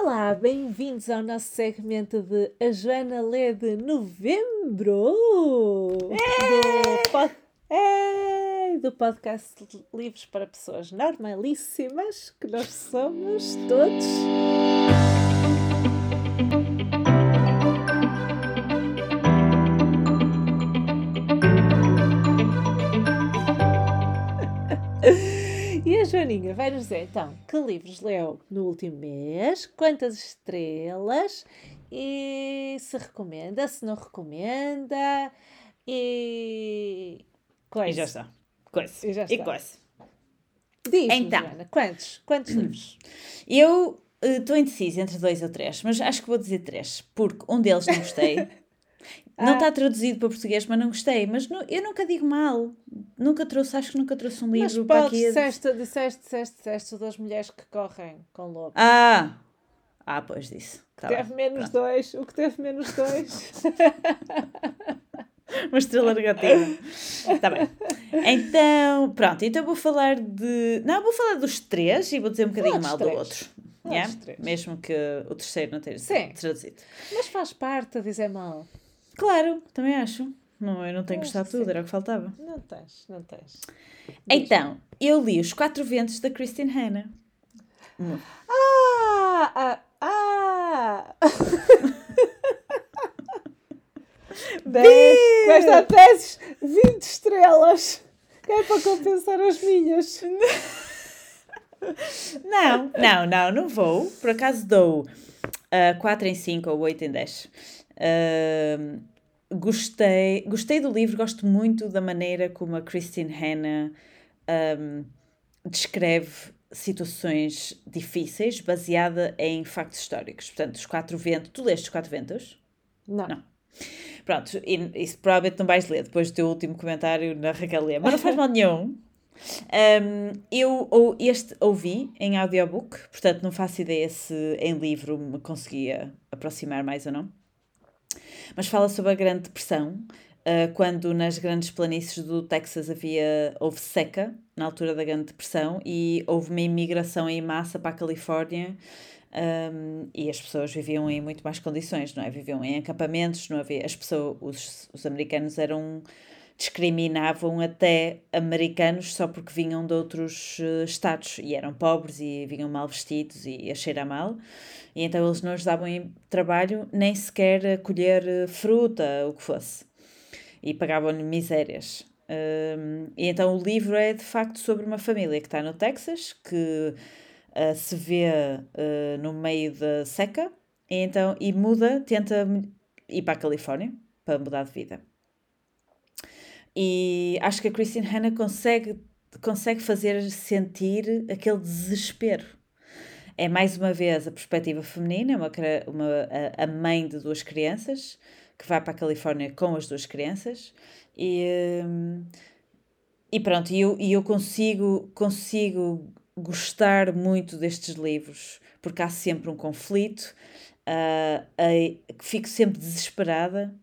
Olá, bem-vindos ao nosso segmento de A Joana Lê de Novembro do, pod... é, do podcast Livros para Pessoas Normalíssimas, que nós somos todos. Joaninha vai nos dizer então que livros leu no último mês, quantas estrelas e se recomenda, se não recomenda e. Coisa. E já está. Coisa. E já está. E coisa. Diz então, Joana, quantos? Quantos livros? Eu estou uh, indecisa entre dois ou três, mas acho que vou dizer três, porque um deles não gostei. Não está ah. traduzido para português, mas não gostei. Mas não, eu nunca digo mal. Nunca trouxe, acho que nunca trouxe um livro mas para aqui. Disseste, disseste, disseste, disseste das mulheres que correm com lobos. Ah! Ah, pois disse. Tá teve menos pronto. dois. O que teve menos dois. Uma estrela negativa. Está bem. Então, pronto. Então vou falar de. Não, vou falar dos três e vou dizer um bocadinho mal do outro. Yeah? Mesmo que o terceiro não tenha sido traduzido. Mas faz parte a dizer mal. Claro, também acho. Não, eu não tenho gostado tudo, era o que faltava. Não tens, não tens. Então, eu li Os Quatro Ventos da Christine Hanna. Hum. Ah! Ah! ah. Dez, com esta teses, 20 estrelas. Que é para compensar as minhas. Não, não, não, não vou. Por acaso dou uh, ah, 4 em 5 ou 8 em 10. Uh, gostei, gostei do livro, gosto muito da maneira como a Christine Hanna um, descreve situações difíceis baseada em factos históricos. Portanto, os quatro ventos. Tu leste os quatro ventos? Não. Não. Pronto, e, isso provavelmente não vais ler depois do teu último comentário na Raquel Lê, mas não faz mal nenhum. Um, eu ou, este ouvi em audiobook, portanto não faço ideia se em livro me conseguia aproximar mais ou não mas fala sobre a Grande Depressão, uh, quando nas grandes planícies do Texas havia, houve seca, na altura da Grande Depressão, e houve uma imigração em massa para a Califórnia, um, e as pessoas viviam em muito mais condições, não é? Viviam em acampamentos, não havia, as pessoas, os, os americanos eram discriminavam até americanos só porque vinham de outros uh, estados e eram pobres e vinham mal vestidos e a cheirar mal. E então eles não ajudavam em trabalho nem sequer a colher uh, fruta, o que fosse. E pagavam-lhe misérias. Um, e então o livro é de facto sobre uma família que está no Texas, que uh, se vê no meio da seca, e, então, e muda, tenta ir para a Califórnia para mudar de vida. E acho que a Christine Hanna consegue, consegue fazer sentir aquele desespero. É mais uma vez a perspectiva feminina, uma, uma, a, mãe de duas crianças que vai para a Califórnia com as duas crianças e, hum, e pronto, eu, eu consigo, consigo gostar muito destes livros porque há sempre um conflito, uh, uh, fico sempre desesperada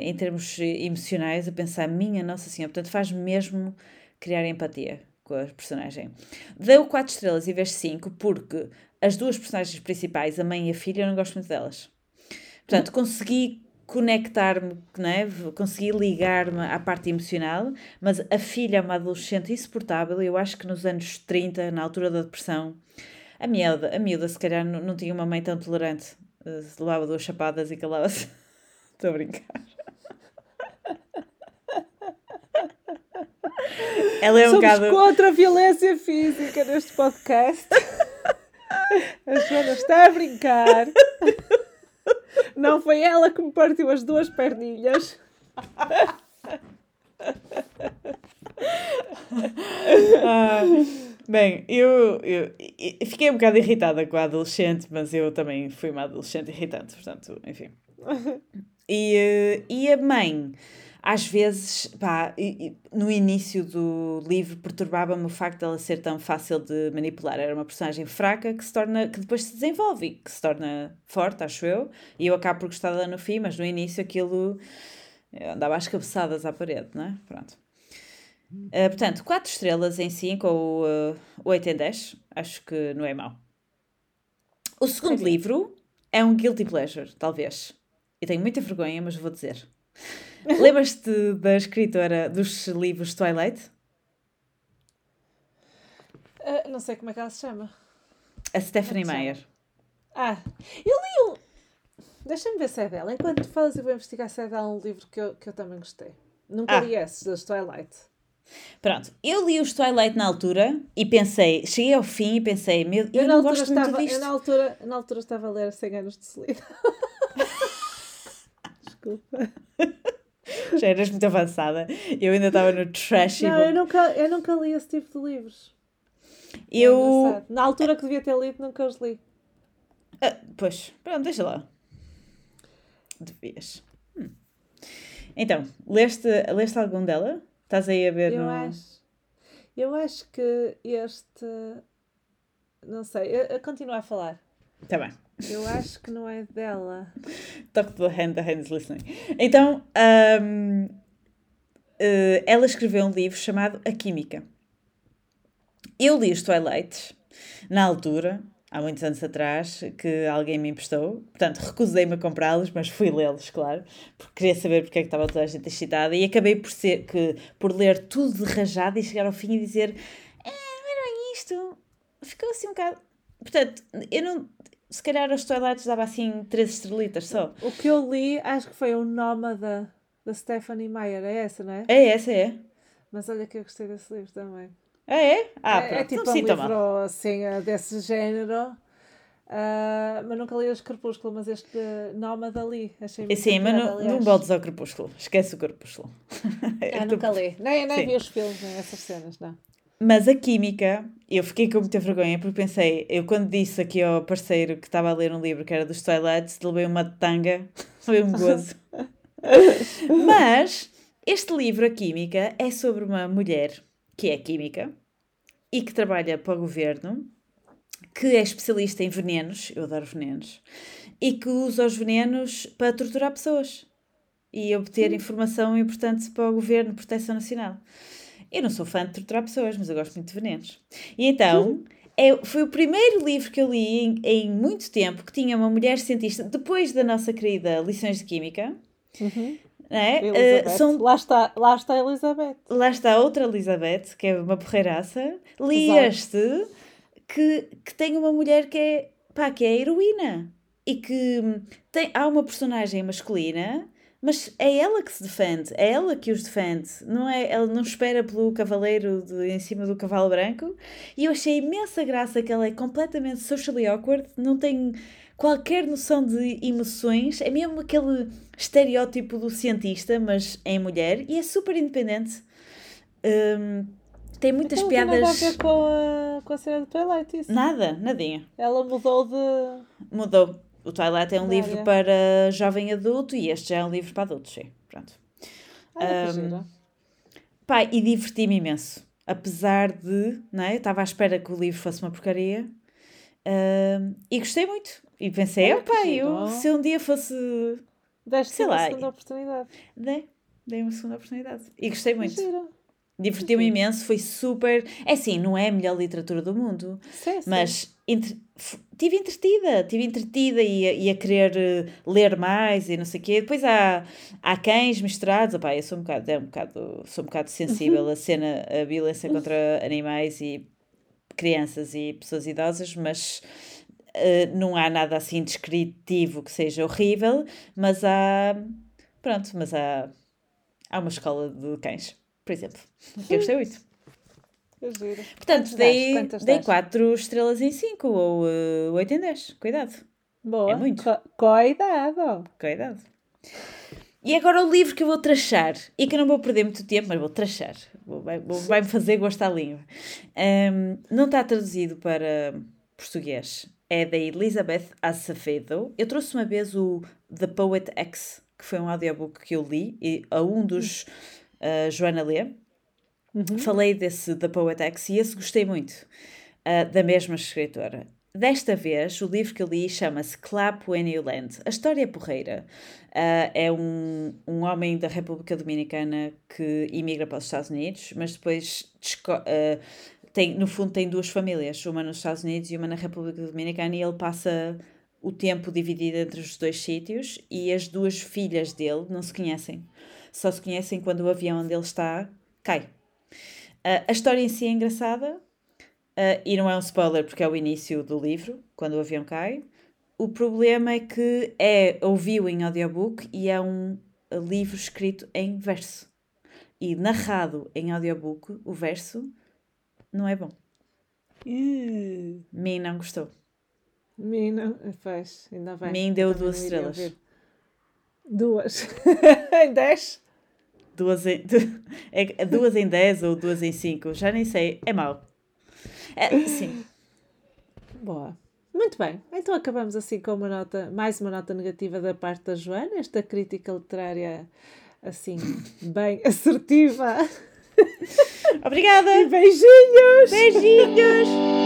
em termos emocionais, a pensar, minha Nossa Senhora, portanto faz mesmo criar empatia com a personagem. Deu 4 estrelas e vez 5 porque as duas personagens principais, a mãe e a filha, eu não gosto muito delas. Portanto, consegui conectar-me, né? consegui ligar-me à parte emocional, mas a filha é uma adolescente insuportável eu acho que nos anos 30, na altura da depressão, a miúda, a miúda se calhar não, não tinha uma mãe tão tolerante, uh, levava duas chapadas e calava-se. Estou a brincar. Ela é um Somos bocado... contra a violência física neste podcast. A Joana está a brincar. Não foi ela que me partiu as duas perninhas. Ah, bem, eu, eu, eu, fiquei um bocado irritada com a adolescente, mas eu também fui uma adolescente irritante, portanto, enfim. E, eh, e a mãe, às vezes, pá, no início do livro perturbava-me o facto de ela ser tão fácil de manipular. Era uma personagem fraca que se torna, que depois se desenvolve, que se torna forte, acho eu, e eu acabo por gostar dela no fim, mas no início aquilo andava às cabeçadas à parede, não é? Pronto. Uh, portanto, 4 estrelas em 5 ou uh, 8 em 10, acho que não é mau. O segundo livro é um guilty pleasure, talvez. Eu tenho muita vergonha, mas vou dizer. Lembras-te da escritora dos livros Twilight? Uh, não sei como é que ela se chama. A Stephanie Meyer. Ah, eu li um. Deixa-me ver se é dela. Enquanto falas, eu vou investigar se é dela um livro que eu, que eu também gostei. Nunca Ah. li esses, das Twilight. Pronto, eu li os Twilight na altura e pensei, cheguei ao fim e pensei, meu, eu, Eu, não gosto muito estava, disto. eu na, altura, na altura estava a ler 100 anos de solidão. Desculpa. Já eras muito avançada. Eu ainda estava no trash. Não, eu nunca, eu nunca li esse tipo de livros. É eu. Na altura que devia ter lido, nunca os li. Ah, pois, pronto, deixa lá. Devias. Hum. Então, leste, leste algum dela? Estás aí a ver Eu no. acho, eu acho que este. Não sei, eu, eu continuo a falar. Tá bem. Eu acho que não é dela. Talk to the hand, the hand is listening. Então, ahm, eh, ela escreveu um livro chamado A Química. Eu li os Twilight na altura, há muitos anos atrás, que alguém me emprestou. Portanto, recusei-me a comprá-los, mas fui lê-los, claro, porque queria saber porque é que estava toda a gente excitada. E acabei por, ser, que, por ler tudo de rajada e chegar ao fim e dizer: "Ah, não era isto. Ficou assim um bocado. Portanto, eu não. Se calhar os Twilights dava assim três estrelitas só. O que eu li, acho que foi o Nómada da Stephanie Meyer. É essa, não é? É, essa é. Mas olha que eu gostei desse livro também. Ah, é? Ah, é, é tipo não um livro mal. assim, eh, desse género. Ah, mas nunca li os Crepúsculo, mas este Nómada li. Achei muito Sim, mas não, não voltes ao crepúsculo. Esquece o crepúsculo. Ah, nunca li. Nem, nem Sim. vi os filmes, nem essas cenas, não. Mas a química, eu fiquei com muita vergonha porque pensei, eu quando disse aqui ao parceiro que estava a ler um livro que era dos Twilight, levei uma tanga, foi um gozo. Mas este livro, A Química, é sobre uma mulher que é química e que trabalha para o governo, que é especialista em venenos, eu adoro venenos, e que usa os venenos para torturar pessoas e obter informação importante para o governo, proteção nacional. Eu não sou fã de torturar pessoas, mas eu gosto muito de venenos. E então, é, foi o primeiro livro que eu li em, em muito tempo que tinha uma mulher cientista, depois da nossa querida Lições de Química. não é? Eh, são, lá, está, lá está a Elizabeth. lá está outra Elizabeth, que é uma porreiraça. Li Exato. este, que, que tem uma mulher que é, pá, que é a heroína. E que hum, tem, há uma personagem masculina, mas é ela que se defende, é ela que os defende. Não é, ela não espera pelo cavaleiro de, em cima do cavalo branco. E eu achei imensa graça que ela é completamente socially awkward, não tem qualquer noção de emoções, é mesmo aquele estereótipo do cientista, mas em mulher, e é super independente. Hum, tem muitas Então, não tem nada a piadas. ver com a, com a cena do Twilight, isso. Nada, nadinha. Ela mudou de. Mudou. O Twilight é um livro para jovem adulto e este já é um livro para adultos, sim. Pronto. Que Um. Pai, e diverti-me imenso. Apesar de, não é? Eu estava à espera que o livro fosse uma porcaria. Ahm, e gostei muito. E pensei, pai, giro. eu, se um dia fosse. Deste sei uma lá, segunda oportunidade. Dei, dei uma segunda oportunidade. E gostei muito. gira. Divertiu-me Sim. imenso, foi super. É assim, não é a melhor literatura do mundo, Sim, sim. mas entre... f- tive entretida, tive entretida e a, e a querer eh, ler mais e não sei o quê. Depois há, há cães misturados, opá, eu sou um bocado, é um bocado, sou um bocado sensível à cena, a violência contra animais e crianças e pessoas idosas, mas eh, não há nada assim descritivo que seja horrível, mas há, pronto, mas há, há uma escola de cães, por exemplo, que eu gostei muito. Portanto, Quantas dei? Quantas dei dás? 4 estrelas em 5 ou uh, 8 em 10. Cuidado, Boa. É muito. Co- Cuidado. cuidado. E agora o livro que eu vou trachar e que eu não vou perder muito tempo, mas vou trachar. Vai-me fazer gostar da língua. Um, não está traduzido para português. É da Elizabeth Acevedo. Eu trouxe uma vez o The Poet X, que foi um audiobook que eu li, e a um dos uh, Joana lê. Falei desse The Poet X e esse gostei muito, ah, da mesma escritora. Desta vez, o livro que eu li chama-se Clap When You Land. A história é porreira. Ah, é um, um homem da República Dominicana que imigra para os Estados Unidos, mas depois ah, tem, no fundo tem duas famílias, uma nos Estados Unidos e uma na República Dominicana, e ele passa o tempo dividido entre os dois sítios e as duas filhas dele não se conhecem. Só se conhecem quando o avião onde ele está cai. Uh, a história em si é engraçada uh, e não é um spoiler porque é o início do livro, quando o avião cai. O problema é que é ouviu em audiobook e é um livro escrito em verso. E narrado em audiobook, o verso não é bom. Uh. Mim não gostou. Mim não. Pois, ainda bem. Mim deu duas estrelas. Duas. em dez? Duas em, é duas em 10 ou duas em 5, já nem sei, é mau. É, sim, Boa. Muito bem. Então acabamos assim com uma nota, mais uma nota negativa da parte da Joana, esta crítica literária assim, bem assertiva. obrigada! Beijinhos! Beijinhos!